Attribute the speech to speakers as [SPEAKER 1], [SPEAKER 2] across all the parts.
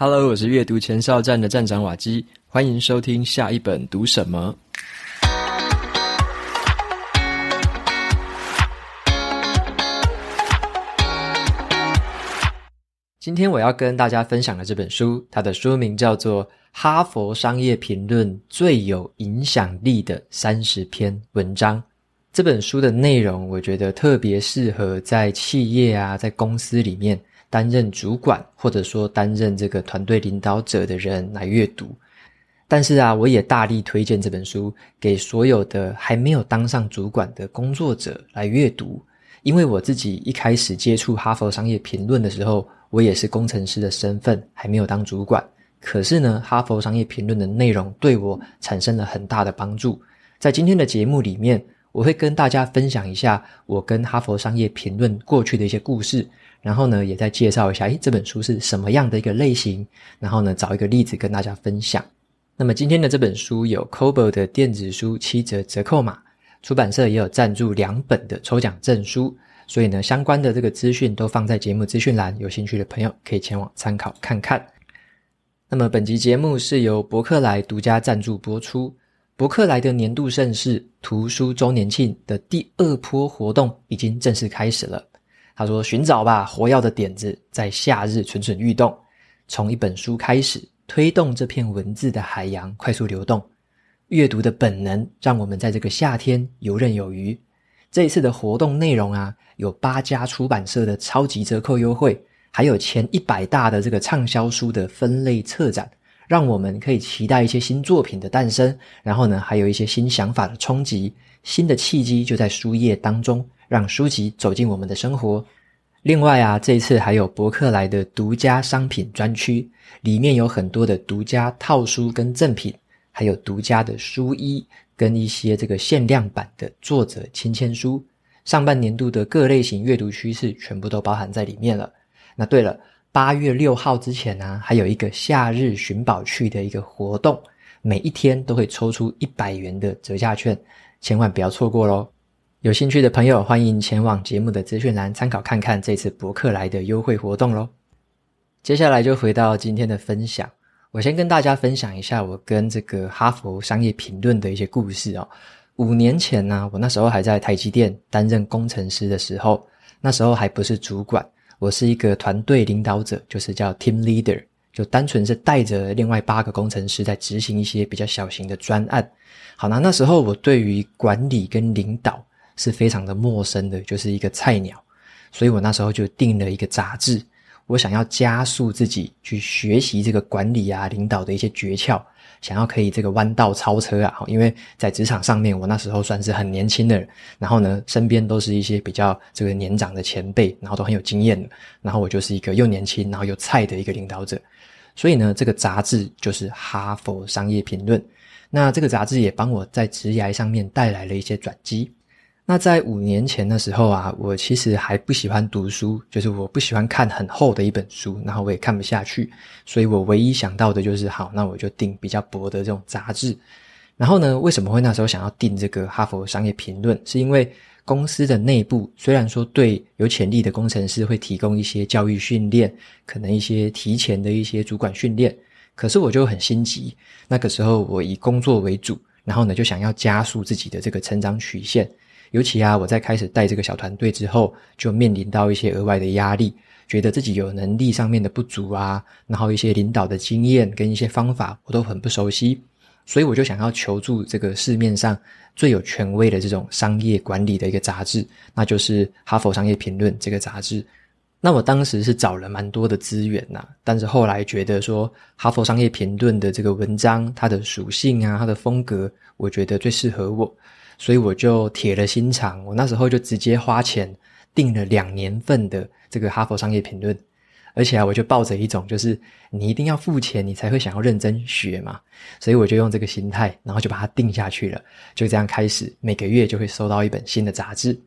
[SPEAKER 1] Hello，我是阅读前哨站的站长瓦基，欢迎收听下一本读什么。今天我要跟大家分享的这本书，它的书名叫做《哈佛商业评论最有影响力的三十篇文章》。这本书的内容，我觉得特别适合在企业啊，在公司里面。担任主管或者说担任这个团队领导者的人来阅读，但是啊，我也大力推荐这本书给所有的还没有当上主管的工作者来阅读，因为我自己一开始接触《哈佛商业评论》的时候，我也是工程师的身份，还没有当主管。可是呢，《哈佛商业评论》的内容对我产生了很大的帮助。在今天的节目里面，我会跟大家分享一下我跟《哈佛商业评论》过去的一些故事。然后呢，也再介绍一下，诶，这本书是什么样的一个类型？然后呢，找一个例子跟大家分享。那么今天的这本书有 Kobo 的电子书七折折扣码，出版社也有赞助两本的抽奖证书，所以呢，相关的这个资讯都放在节目资讯栏，有兴趣的朋友可以前往参考看看。那么本集节目是由博客来独家赞助播出，伯克莱的年度盛事图书周年庆的第二波活动已经正式开始了。他说：“寻找吧，活跃的点子，在夏日蠢蠢欲动。从一本书开始，推动这片文字的海洋快速流动。阅读的本能，让我们在这个夏天游刃有余。这一次的活动内容啊，有八家出版社的超级折扣优惠，还有前一百大的这个畅销书的分类策展，让我们可以期待一些新作品的诞生。然后呢，还有一些新想法的冲击，新的契机就在书页当中。”让书籍走进我们的生活。另外啊，这一次还有博客来的独家商品专区，里面有很多的独家套书跟赠品，还有独家的书衣跟一些这个限量版的作者亲签书。上半年度的各类型阅读趋势全部都包含在里面了。那对了，八月六号之前呢、啊，还有一个夏日寻宝趣的一个活动，每一天都会抽出一百元的折价券，千万不要错过喽。有兴趣的朋友，欢迎前往节目的资讯栏参考看看这次博客来的优惠活动喽。接下来就回到今天的分享，我先跟大家分享一下我跟这个哈佛商业评论的一些故事哦。五年前呢，我那时候还在台积电担任工程师的时候，那时候还不是主管，我是一个团队领导者，就是叫 team leader，就单纯是带着另外八个工程师在执行一些比较小型的专案。好，那那时候我对于管理跟领导是非常的陌生的，就是一个菜鸟，所以我那时候就订了一个杂志，我想要加速自己去学习这个管理啊、领导的一些诀窍，想要可以这个弯道超车啊，因为在职场上面，我那时候算是很年轻的，然后呢，身边都是一些比较这个年长的前辈，然后都很有经验的，然后我就是一个又年轻然后又菜的一个领导者，所以呢，这个杂志就是《哈佛商业评论》，那这个杂志也帮我在职涯上面带来了一些转机。那在五年前的时候啊，我其实还不喜欢读书，就是我不喜欢看很厚的一本书，然后我也看不下去，所以我唯一想到的就是，好，那我就订比较薄的这种杂志。然后呢，为什么会那时候想要订这个《哈佛商业评论》？是因为公司的内部虽然说对有潜力的工程师会提供一些教育训练，可能一些提前的一些主管训练，可是我就很心急。那个时候我以工作为主，然后呢就想要加速自己的这个成长曲线。尤其啊，我在开始带这个小团队之后，就面临到一些额外的压力，觉得自己有能力上面的不足啊，然后一些领导的经验跟一些方法我都很不熟悉，所以我就想要求助这个市面上最有权威的这种商业管理的一个杂志，那就是《哈佛商业评论》这个杂志。那我当时是找了蛮多的资源呐，但是后来觉得说，《哈佛商业评论》的这个文章，它的属性啊，它的风格，我觉得最适合我。所以我就铁了心肠，我那时候就直接花钱订了两年份的这个《哈佛商业评论》，而且啊，我就抱着一种就是你一定要付钱，你才会想要认真学嘛，所以我就用这个心态，然后就把它订下去了，就这样开始每个月就会收到一本新的杂志。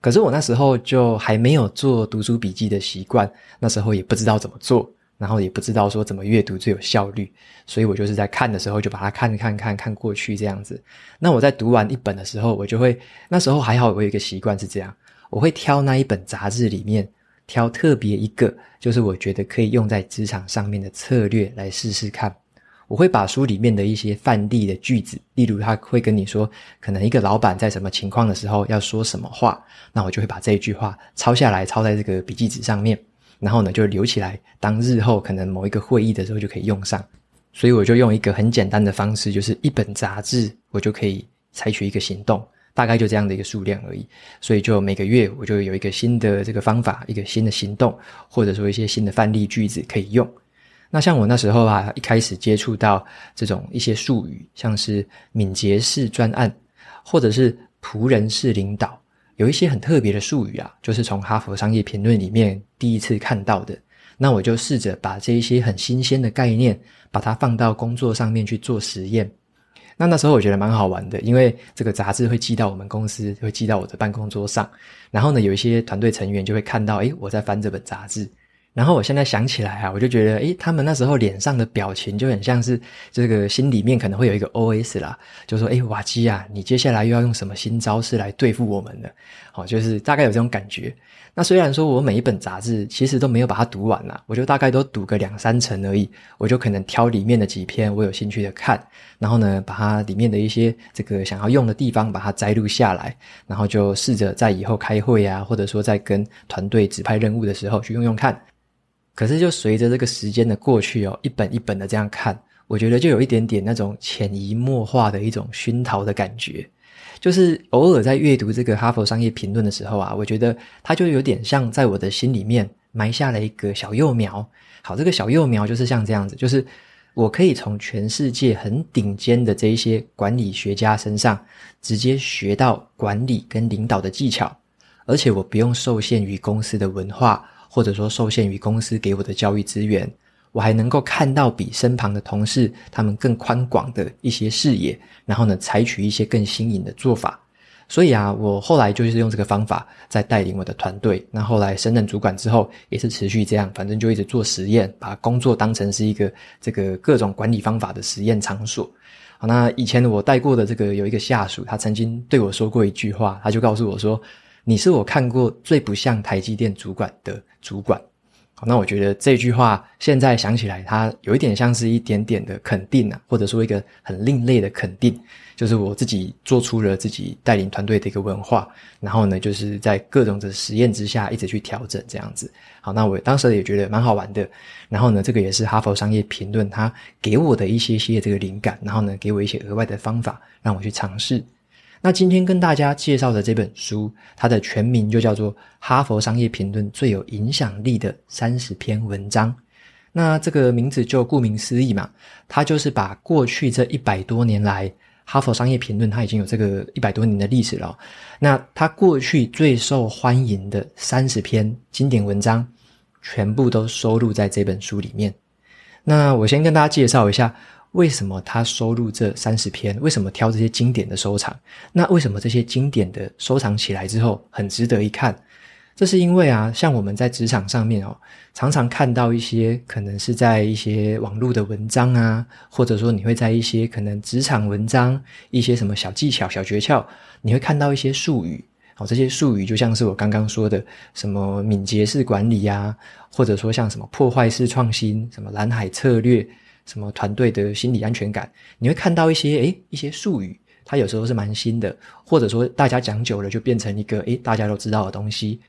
[SPEAKER 1] 可是我那时候就还没有做读书笔记的习惯，那时候也不知道怎么做。然后也不知道说怎么阅读最有效率，所以我就是在看的时候就把它看看看看过去这样子。那我在读完一本的时候，我就会那时候还好，我有一个习惯是这样，我会挑那一本杂志里面挑特别一个，就是我觉得可以用在职场上面的策略来试试看。我会把书里面的一些范例的句子，例如他会跟你说，可能一个老板在什么情况的时候要说什么话，那我就会把这一句话抄下来，抄在这个笔记纸上面，然后呢就留起来，当日后可能某一个会议的时候就可以用上。所以我就用一个很简单的方式，就是一本杂志，我就可以采取一个行动，大概就这样的一个数量而已。所以就每个月我就有一个新的这个方法，一个新的行动，或者说一些新的范例句子可以用。那像我那时候啊，一开始接触到这种一些术语，像是敏捷式专案，或者是仆人式领导，有一些很特别的术语啊，就是从哈佛商业评论里面第一次看到的。那我就试着把这一些很新鲜的概念，把它放到工作上面去做实验。那那时候我觉得蛮好玩的，因为这个杂志会寄到我们公司，会寄到我的办公桌上，然后呢，有一些团队成员就会看到，诶，我在翻这本杂志。然后我现在想起来啊，我就觉得，诶，他们那时候脸上的表情就很像是这个心里面可能会有一个 OS 啦，就说，诶，瓦基啊，你接下来又要用什么新招式来对付我们呢？好，就是大概有这种感觉。那虽然说我每一本杂志其实都没有把它读完啦，我就大概都读个两三层而已，我就可能挑里面的几篇我有兴趣的看，然后呢，把它里面的一些这个想要用的地方把它摘录下来，然后就试着在以后开会啊，或者说在跟团队指派任务的时候去用用看。可是，就随着这个时间的过去哦，一本一本的这样看，我觉得就有一点点那种潜移默化的一种熏陶的感觉。就是偶尔在阅读这个《哈佛商业评论》的时候啊，我觉得它就有点像在我的心里面埋下了一个小幼苗。好，这个小幼苗就是像这样子，就是我可以从全世界很顶尖的这一些管理学家身上直接学到管理跟领导的技巧，而且我不用受限于公司的文化。或者说受限于公司给我的教育资源，我还能够看到比身旁的同事他们更宽广的一些视野，然后呢，采取一些更新颖的做法。所以啊，我后来就是用这个方法在带领我的团队。那后来升任主管之后，也是持续这样，反正就一直做实验，把工作当成是一个这个各种管理方法的实验场所。好，那以前我带过的这个有一个下属，他曾经对我说过一句话，他就告诉我说。你是我看过最不像台积电主管的主管。好，那我觉得这句话现在想起来，它有一点像是一点点的肯定啊，或者说一个很另类的肯定，就是我自己做出了自己带领团队的一个文化，然后呢，就是在各种的实验之下一直去调整这样子。好，那我当时也觉得蛮好玩的。然后呢，这个也是哈佛商业评论它给我的一些些这个灵感，然后呢，给我一些额外的方法让我去尝试。那今天跟大家介绍的这本书，它的全名就叫做《哈佛商业评论最有影响力的三十篇文章》。那这个名字就顾名思义嘛，它就是把过去这一百多年来，哈佛商业评论它已经有这个一百多年的历史了。那它过去最受欢迎的三十篇经典文章，全部都收录在这本书里面。那我先跟大家介绍一下。为什么他收录这三十篇？为什么挑这些经典的收藏？那为什么这些经典的收藏起来之后很值得一看？这是因为啊，像我们在职场上面哦，常常看到一些可能是在一些网络的文章啊，或者说你会在一些可能职场文章、一些什么小技巧、小诀窍，你会看到一些术语。好，这些术语就像是我刚刚说的什么敏捷式管理啊，或者说像什么破坏式创新、什么蓝海策略。什么团队的心理安全感，你会看到一些诶一些术语，它有时候是蛮新的，或者说大家讲久了就变成一个诶大家都知道的东西。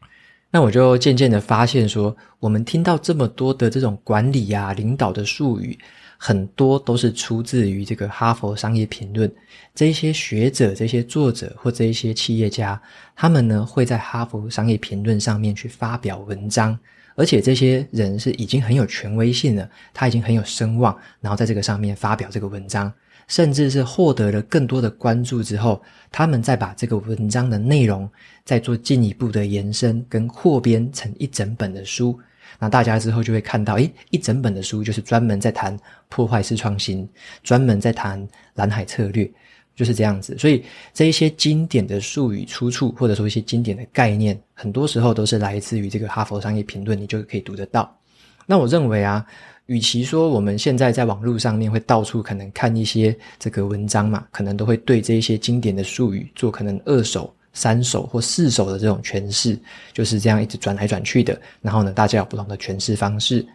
[SPEAKER 1] 那我就渐渐的发现说，我们听到这么多的这种管理呀、领导的术语，很多都是出自于这个哈佛商业评论。这些学者、这些作者或这一些企业家，他们呢会在哈佛商业评论上面去发表文章。而且这些人是已经很有权威性了，他已经很有声望，然后在这个上面发表这个文章，甚至是获得了更多的关注之后，他们再把这个文章的内容再做进一步的延伸跟扩编成一整本的书，那大家之后就会看到，诶，一整本的书就是专门在谈破坏式创新，专门在谈蓝海策略。就是这样子，所以这一些经典的术语出处，或者说一些经典的概念，很多时候都是来自于这个《哈佛商业评论》，你就可以读得到。那我认为啊，与其说我们现在在网络上面会到处可能看一些这个文章嘛，可能都会对这一些经典的术语做可能二手三手或四手的这种诠释，就是这样一直转来转去的。然后呢，大家有不同的诠释方式。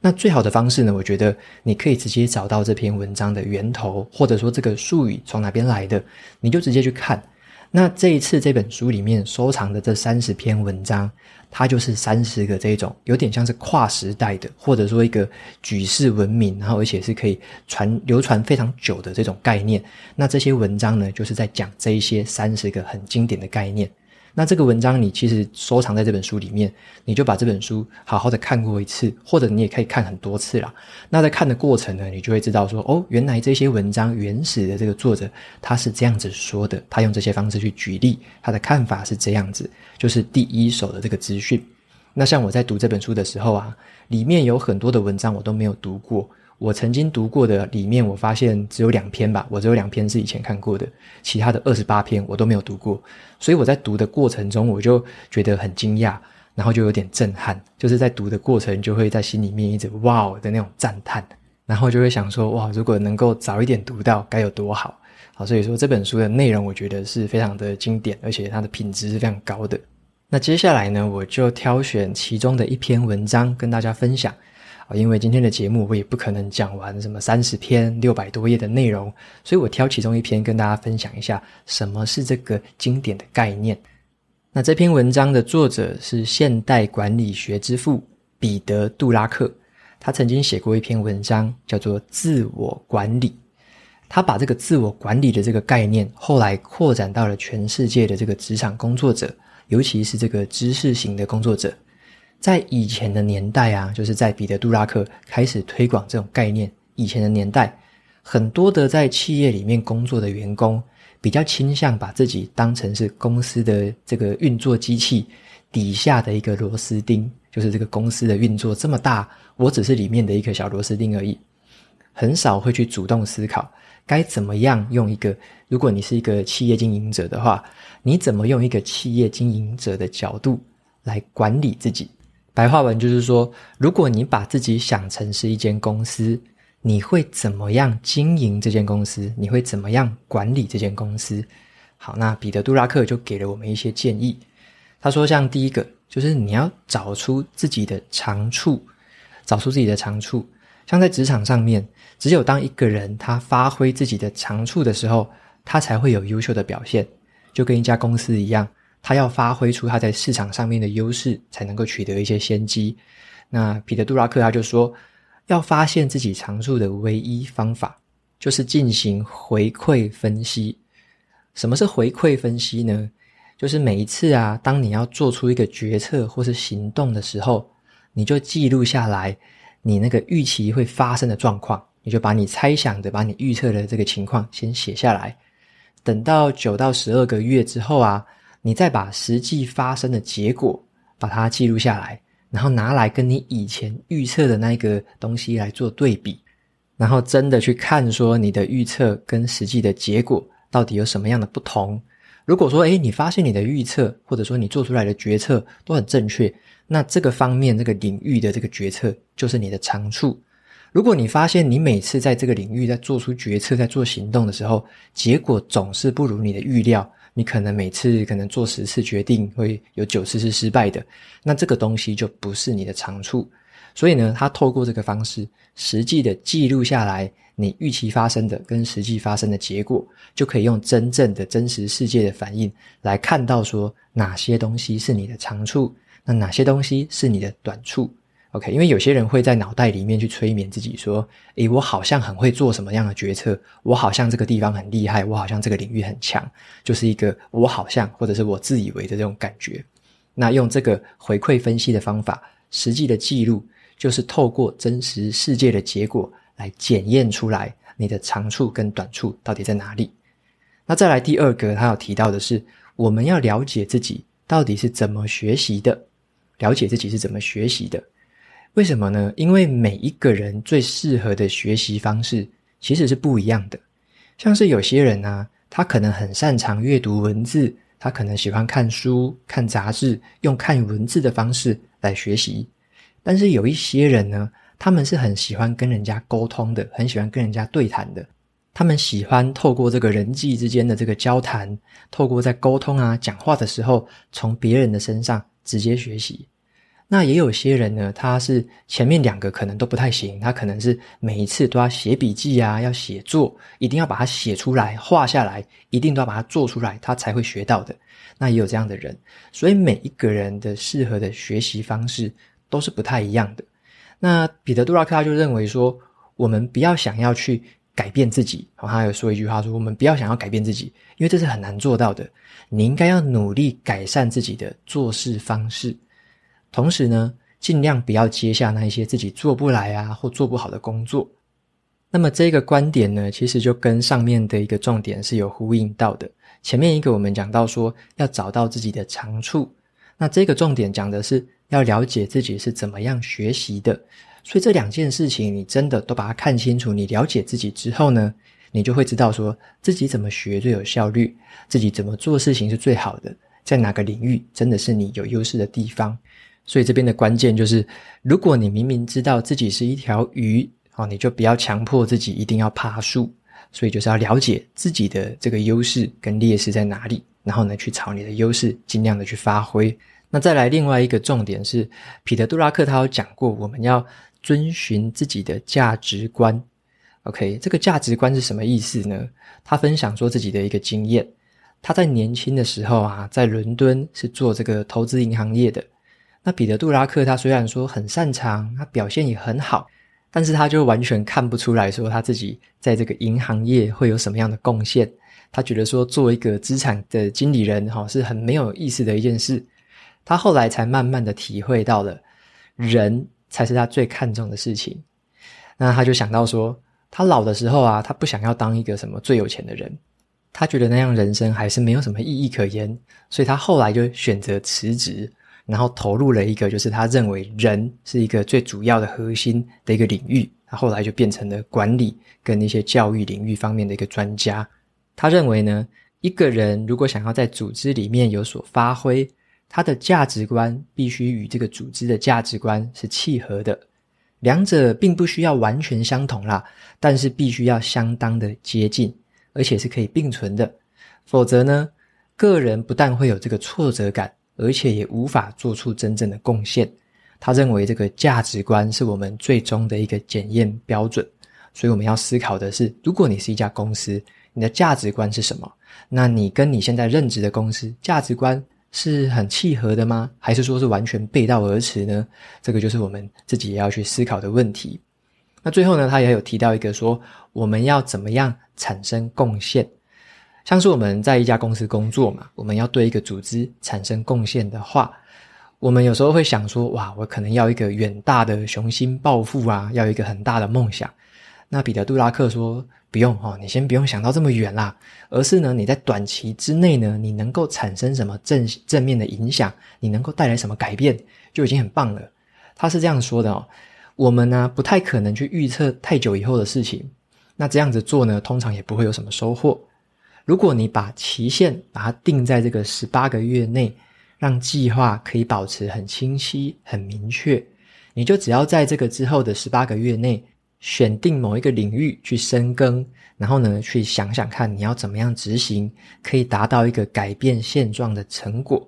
[SPEAKER 1] 那最好的方式呢，我觉得你可以直接找到这篇文章的源头，或者说这个术语从哪边来的，你就直接去看。那这一次这本书里面收藏的这三十篇文章，它就是三十个这种有点像是跨时代的，或者说一个举世闻名，然后而且是可以传流传非常久的这种概念。那这些文章呢，就是在讲这一些三十个很经典的概念。那这个文章你其实收藏在这本书里面，你就把这本书好好的看过一次，或者你也可以看很多次啦。那在看的过程呢，你就会知道说，哦，原来这些文章原始的这个作者他是这样子说的，他用这些方式去举例，他的看法是这样子，就是第一手的这个资讯。那像我在读这本书的时候啊，里面有很多的文章我都没有读过。我曾经读过的里面，我发现只有两篇吧，我只有两篇是以前看过的，其他的二十八篇我都没有读过。所以我在读的过程中，我就觉得很惊讶，然后就有点震撼，就是在读的过程就会在心里面一直哇的那种赞叹，然后就会想说哇，如果能够早一点读到该有多好。好，所以说这本书的内容我觉得是非常的经典，而且它的品质是非常高的。那接下来呢，我就挑选其中的一篇文章跟大家分享。因为今天的节目我也不可能讲完什么三十篇六百多页的内容，所以我挑其中一篇跟大家分享一下什么是这个经典的概念。那这篇文章的作者是现代管理学之父彼得·杜拉克，他曾经写过一篇文章叫做《自我管理》，他把这个自我管理的这个概念后来扩展到了全世界的这个职场工作者，尤其是这个知识型的工作者。在以前的年代啊，就是在彼得·杜拉克开始推广这种概念。以前的年代，很多的在企业里面工作的员工，比较倾向把自己当成是公司的这个运作机器底下的一个螺丝钉，就是这个公司的运作这么大，我只是里面的一个小螺丝钉而已。很少会去主动思考，该怎么样用一个，如果你是一个企业经营者的话，你怎么用一个企业经营者的角度来管理自己？白话文就是说，如果你把自己想成是一间公司，你会怎么样经营这间公司？你会怎么样管理这间公司？好，那彼得·杜拉克就给了我们一些建议。他说，像第一个，就是你要找出自己的长处，找出自己的长处。像在职场上面，只有当一个人他发挥自己的长处的时候，他才会有优秀的表现，就跟一家公司一样。他要发挥出他在市场上面的优势，才能够取得一些先机。那彼得·杜拉克他就说，要发现自己长处的唯一方法，就是进行回馈分析。什么是回馈分析呢？就是每一次啊，当你要做出一个决策或是行动的时候，你就记录下来你那个预期会发生的状况，你就把你猜想的、把你预测的这个情况先写下来。等到九到十二个月之后啊。你再把实际发生的结果把它记录下来，然后拿来跟你以前预测的那个东西来做对比，然后真的去看说你的预测跟实际的结果到底有什么样的不同。如果说，诶，你发现你的预测或者说你做出来的决策都很正确，那这个方面这个领域的这个决策就是你的长处。如果你发现你每次在这个领域在做出决策、在做行动的时候，结果总是不如你的预料。你可能每次可能做十次决定会有九次是失败的，那这个东西就不是你的长处。所以呢，他透过这个方式，实际的记录下来你预期发生的跟实际发生的结果，就可以用真正的真实世界的反应来看到说哪些东西是你的长处，那哪些东西是你的短处。OK，因为有些人会在脑袋里面去催眠自己说：“诶，我好像很会做什么样的决策，我好像这个地方很厉害，我好像这个领域很强，就是一个我好像或者是我自以为的这种感觉。”那用这个回馈分析的方法，实际的记录，就是透过真实世界的结果来检验出来你的长处跟短处到底在哪里。那再来第二个，他有提到的是，我们要了解自己到底是怎么学习的，了解自己是怎么学习的。为什么呢？因为每一个人最适合的学习方式其实是不一样的。像是有些人啊，他可能很擅长阅读文字，他可能喜欢看书、看杂志，用看文字的方式来学习。但是有一些人呢，他们是很喜欢跟人家沟通的，很喜欢跟人家对谈的。他们喜欢透过这个人际之间的这个交谈，透过在沟通啊、讲话的时候，从别人的身上直接学习。那也有些人呢，他是前面两个可能都不太行，他可能是每一次都要写笔记啊，要写作，一定要把它写出来、画下来，一定都要把它做出来，他才会学到的。那也有这样的人，所以每一个人的适合的学习方式都是不太一样的。那彼得·杜拉克他就认为说，我们不要想要去改变自己。好，他有说一句话说，我们不要想要改变自己，因为这是很难做到的。你应该要努力改善自己的做事方式。同时呢，尽量不要接下那一些自己做不来啊或做不好的工作。那么这个观点呢，其实就跟上面的一个重点是有呼应到的。前面一个我们讲到说要找到自己的长处，那这个重点讲的是要了解自己是怎么样学习的。所以这两件事情你真的都把它看清楚，你了解自己之后呢，你就会知道说自己怎么学最有效率，自己怎么做事情是最好的，在哪个领域真的是你有优势的地方。所以这边的关键就是，如果你明明知道自己是一条鱼，哦，你就不要强迫自己一定要爬树。所以就是要了解自己的这个优势跟劣势在哪里，然后呢，去朝你的优势尽量的去发挥。那再来另外一个重点是，彼得·杜拉克他有讲过，我们要遵循自己的价值观。OK，这个价值观是什么意思呢？他分享说自己的一个经验，他在年轻的时候啊，在伦敦是做这个投资银行业的。那彼得·杜拉克他虽然说很擅长，他表现也很好，但是他就完全看不出来说他自己在这个银行业会有什么样的贡献。他觉得说做一个资产的经理人哈是很没有意思的一件事。他后来才慢慢的体会到了，人才是他最看重的事情。那他就想到说，他老的时候啊，他不想要当一个什么最有钱的人，他觉得那样人生还是没有什么意义可言，所以他后来就选择辞职。然后投入了一个，就是他认为人是一个最主要的核心的一个领域。他后来就变成了管理跟一些教育领域方面的一个专家。他认为呢，一个人如果想要在组织里面有所发挥，他的价值观必须与这个组织的价值观是契合的。两者并不需要完全相同啦，但是必须要相当的接近，而且是可以并存的。否则呢，个人不但会有这个挫折感。而且也无法做出真正的贡献。他认为这个价值观是我们最终的一个检验标准，所以我们要思考的是：如果你是一家公司，你的价值观是什么？那你跟你现在任职的公司价值观是很契合的吗？还是说是完全背道而驰呢？这个就是我们自己也要去思考的问题。那最后呢，他也有提到一个说，我们要怎么样产生贡献？像是我们在一家公司工作嘛，我们要对一个组织产生贡献的话，我们有时候会想说，哇，我可能要一个远大的雄心抱负啊，要一个很大的梦想。那彼得·杜拉克说，不用哦，你先不用想到这么远啦，而是呢，你在短期之内呢，你能够产生什么正正面的影响，你能够带来什么改变，就已经很棒了。他是这样说的哦，我们呢，不太可能去预测太久以后的事情，那这样子做呢，通常也不会有什么收获。如果你把期限把它定在这个十八个月内，让计划可以保持很清晰、很明确，你就只要在这个之后的十八个月内，选定某一个领域去深耕，然后呢，去想想看你要怎么样执行，可以达到一个改变现状的成果。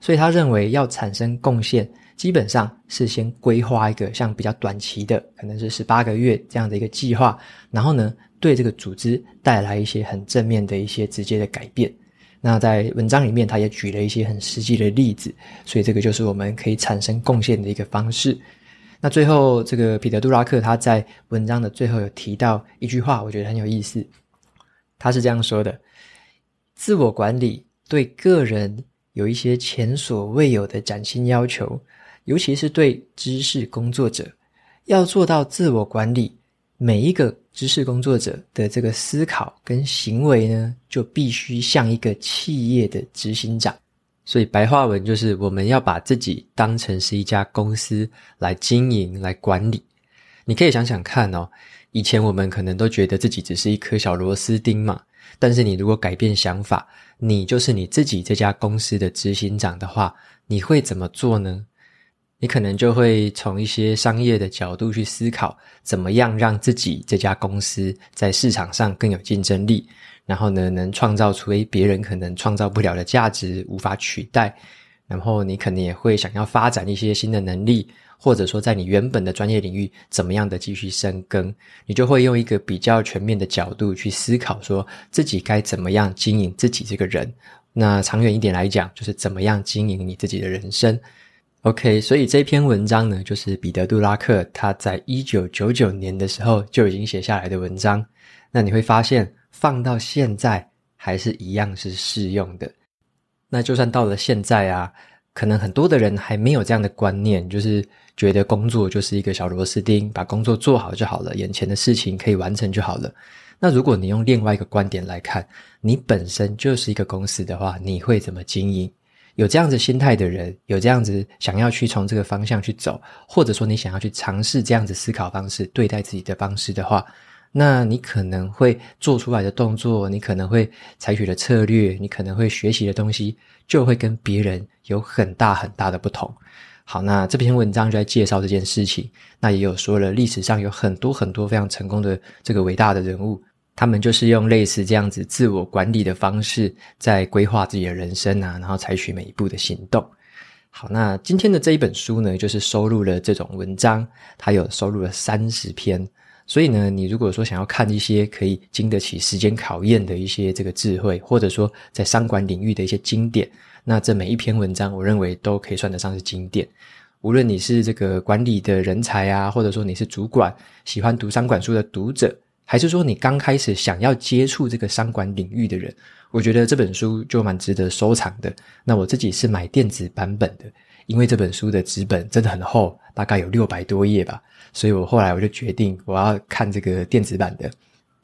[SPEAKER 1] 所以他认为要产生贡献，基本上是先规划一个像比较短期的，可能是十八个月这样的一个计划，然后呢，对这个组织带来一些很正面的一些直接的改变。那在文章里面，他也举了一些很实际的例子，所以这个就是我们可以产生贡献的一个方式。那最后，这个彼得·杜拉克他在文章的最后有提到一句话，我觉得很有意思。他是这样说的：“自我管理对个人有一些前所未有的崭新要求。”尤其是对知识工作者，要做到自我管理，每一个知识工作者的这个思考跟行为呢，就必须像一个企业的执行长。所以白话文就是，我们要把自己当成是一家公司来经营、来管理。你可以想想看哦，以前我们可能都觉得自己只是一颗小螺丝钉嘛，但是你如果改变想法，你就是你自己这家公司的执行长的话，你会怎么做呢？你可能就会从一些商业的角度去思考，怎么样让自己这家公司在市场上更有竞争力，然后呢，能创造出诶别人可能创造不了的价值，无法取代。然后你可能也会想要发展一些新的能力，或者说在你原本的专业领域怎么样的继续深耕，你就会用一个比较全面的角度去思考，说自己该怎么样经营自己这个人。那长远一点来讲，就是怎么样经营你自己的人生。OK，所以这篇文章呢，就是彼得·杜拉克他在一九九九年的时候就已经写下来的文章。那你会发现，放到现在还是一样是适用的。那就算到了现在啊，可能很多的人还没有这样的观念，就是觉得工作就是一个小螺丝钉，把工作做好就好了，眼前的事情可以完成就好了。那如果你用另外一个观点来看，你本身就是一个公司的话，你会怎么经营？有这样子心态的人，有这样子想要去从这个方向去走，或者说你想要去尝试这样子思考方式对待自己的方式的话，那你可能会做出来的动作，你可能会采取的策略，你可能会学习的东西，就会跟别人有很大很大的不同。好，那这篇文章就在介绍这件事情，那也有说了历史上有很多很多非常成功的这个伟大的人物。他们就是用类似这样子自我管理的方式，在规划自己的人生啊，然后采取每一步的行动。好，那今天的这一本书呢，就是收录了这种文章，它有收录了三十篇。所以呢，你如果说想要看一些可以经得起时间考验的一些这个智慧，或者说在商管领域的一些经典，那这每一篇文章，我认为都可以算得上是经典。无论你是这个管理的人才啊，或者说你是主管，喜欢读商管书的读者。还是说你刚开始想要接触这个商管领域的人，我觉得这本书就蛮值得收藏的。那我自己是买电子版本的，因为这本书的纸本真的很厚，大概有六百多页吧，所以我后来我就决定我要看这个电子版的，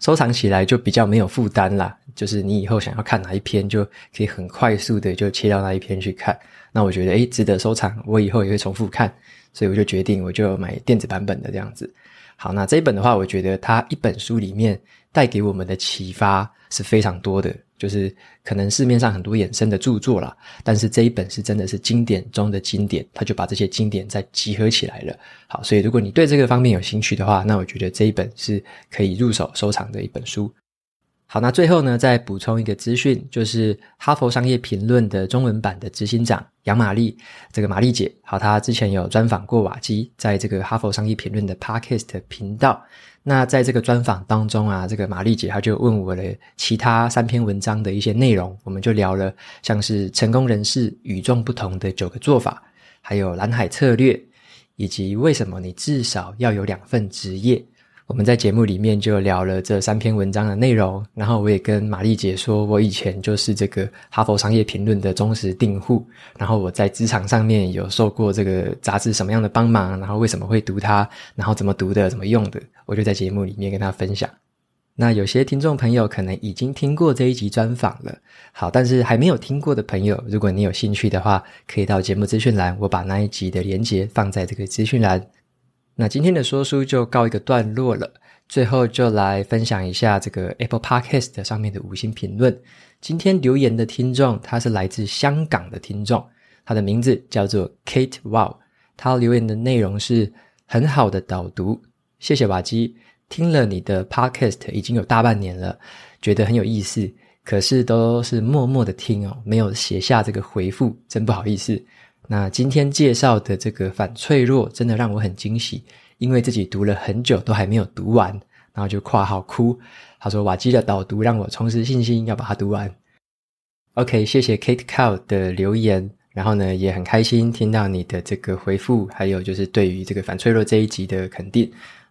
[SPEAKER 1] 收藏起来就比较没有负担啦。就是你以后想要看哪一篇，就可以很快速的就切到那一篇去看。那我觉得诶，值得收藏，我以后也会重复看，所以我就决定我就买电子版本的这样子。好，那这一本的话，我觉得它一本书里面带给我们的启发是非常多的，就是可能市面上很多衍生的著作啦，但是这一本是真的是经典中的经典，它就把这些经典再集合起来了。好，所以如果你对这个方面有兴趣的话，那我觉得这一本是可以入手收藏的一本书。好，那最后呢，再补充一个资讯，就是《哈佛商业评论》的中文版的执行长杨玛丽，这个玛丽姐，好，她之前有专访过瓦基，在这个《哈佛商业评论》的 Podcast 频道。那在这个专访当中啊，这个玛丽姐她就问我了其他三篇文章的一些内容，我们就聊了像是成功人士与众不同的九个做法，还有蓝海策略，以及为什么你至少要有两份职业。我们在节目里面就聊了这三篇文章的内容，然后我也跟玛丽姐说，我以前就是这个哈佛商业评论的忠实订户，然后我在职场上面有受过这个杂志什么样的帮忙，然后为什么会读它，然后怎么读的，怎么用的，我就在节目里面跟她分享。那有些听众朋友可能已经听过这一集专访了，好，但是还没有听过的朋友，如果你有兴趣的话，可以到节目资讯栏，我把那一集的连接放在这个资讯栏。那今天的说书就告一个段落了，最后就来分享一下这个 Apple Podcast 上面的五星评论。今天留言的听众，他是来自香港的听众，他的名字叫做 Kate Wow，他留言的内容是很好的导读，谢谢瓦基，听了你的 Podcast 已经有大半年了，觉得很有意思，可是都是默默的听哦，没有写下这个回复，真不好意思。那今天介绍的这个反脆弱，真的让我很惊喜，因为自己读了很久都还没有读完，然后就括号哭。他说瓦基的导读让我重拾信心，要把它读完。OK，谢谢 Kate Cow 的留言，然后呢也很开心听到你的这个回复，还有就是对于这个反脆弱这一集的肯定。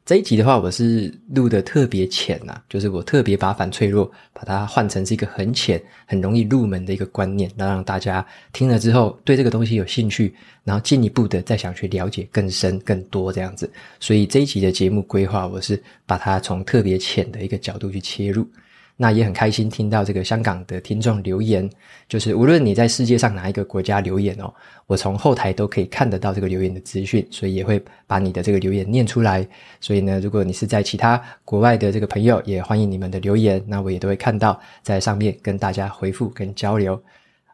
[SPEAKER 1] 这一集的话，我是录得特别浅呐，就是我特别把反脆弱把它换成是一个很浅、很容易入门的一个观念，那让大家听了之后对这个东西有兴趣，然后进一步的再想去了解更深、更多这样子。所以这一集的节目规划，我是把它从特别浅的一个角度去切入。那也很开心听到这个香港的听众留言，就是无论你在世界上哪一个国家留言哦，我从后台都可以看得到这个留言的资讯，所以也会把你的这个留言念出来。所以呢，如果你是在其他国外的这个朋友，也欢迎你们的留言，那我也都会看到在上面跟大家回复跟交流。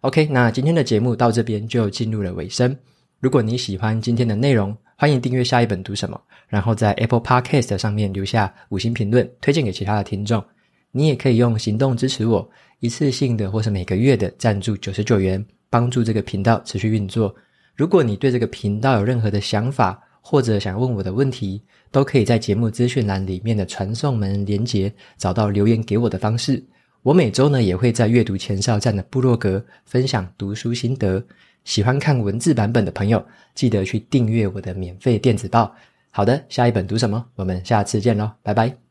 [SPEAKER 1] OK，那今天的节目到这边就进入了尾声。如果你喜欢今天的内容，欢迎订阅下一本读什么，然后在 Apple Podcast 上面留下五星评论，推荐给其他的听众。你也可以用行动支持我，一次性的或是每个月的赞助九十九元，帮助这个频道持续运作。如果你对这个频道有任何的想法，或者想问我的问题，都可以在节目资讯栏里面的传送门连接找到留言给我的方式。我每周呢也会在阅读前哨站的部落格分享读书心得。喜欢看文字版本的朋友，记得去订阅我的免费电子报。好的，下一本读什么？我们下次见喽，拜拜。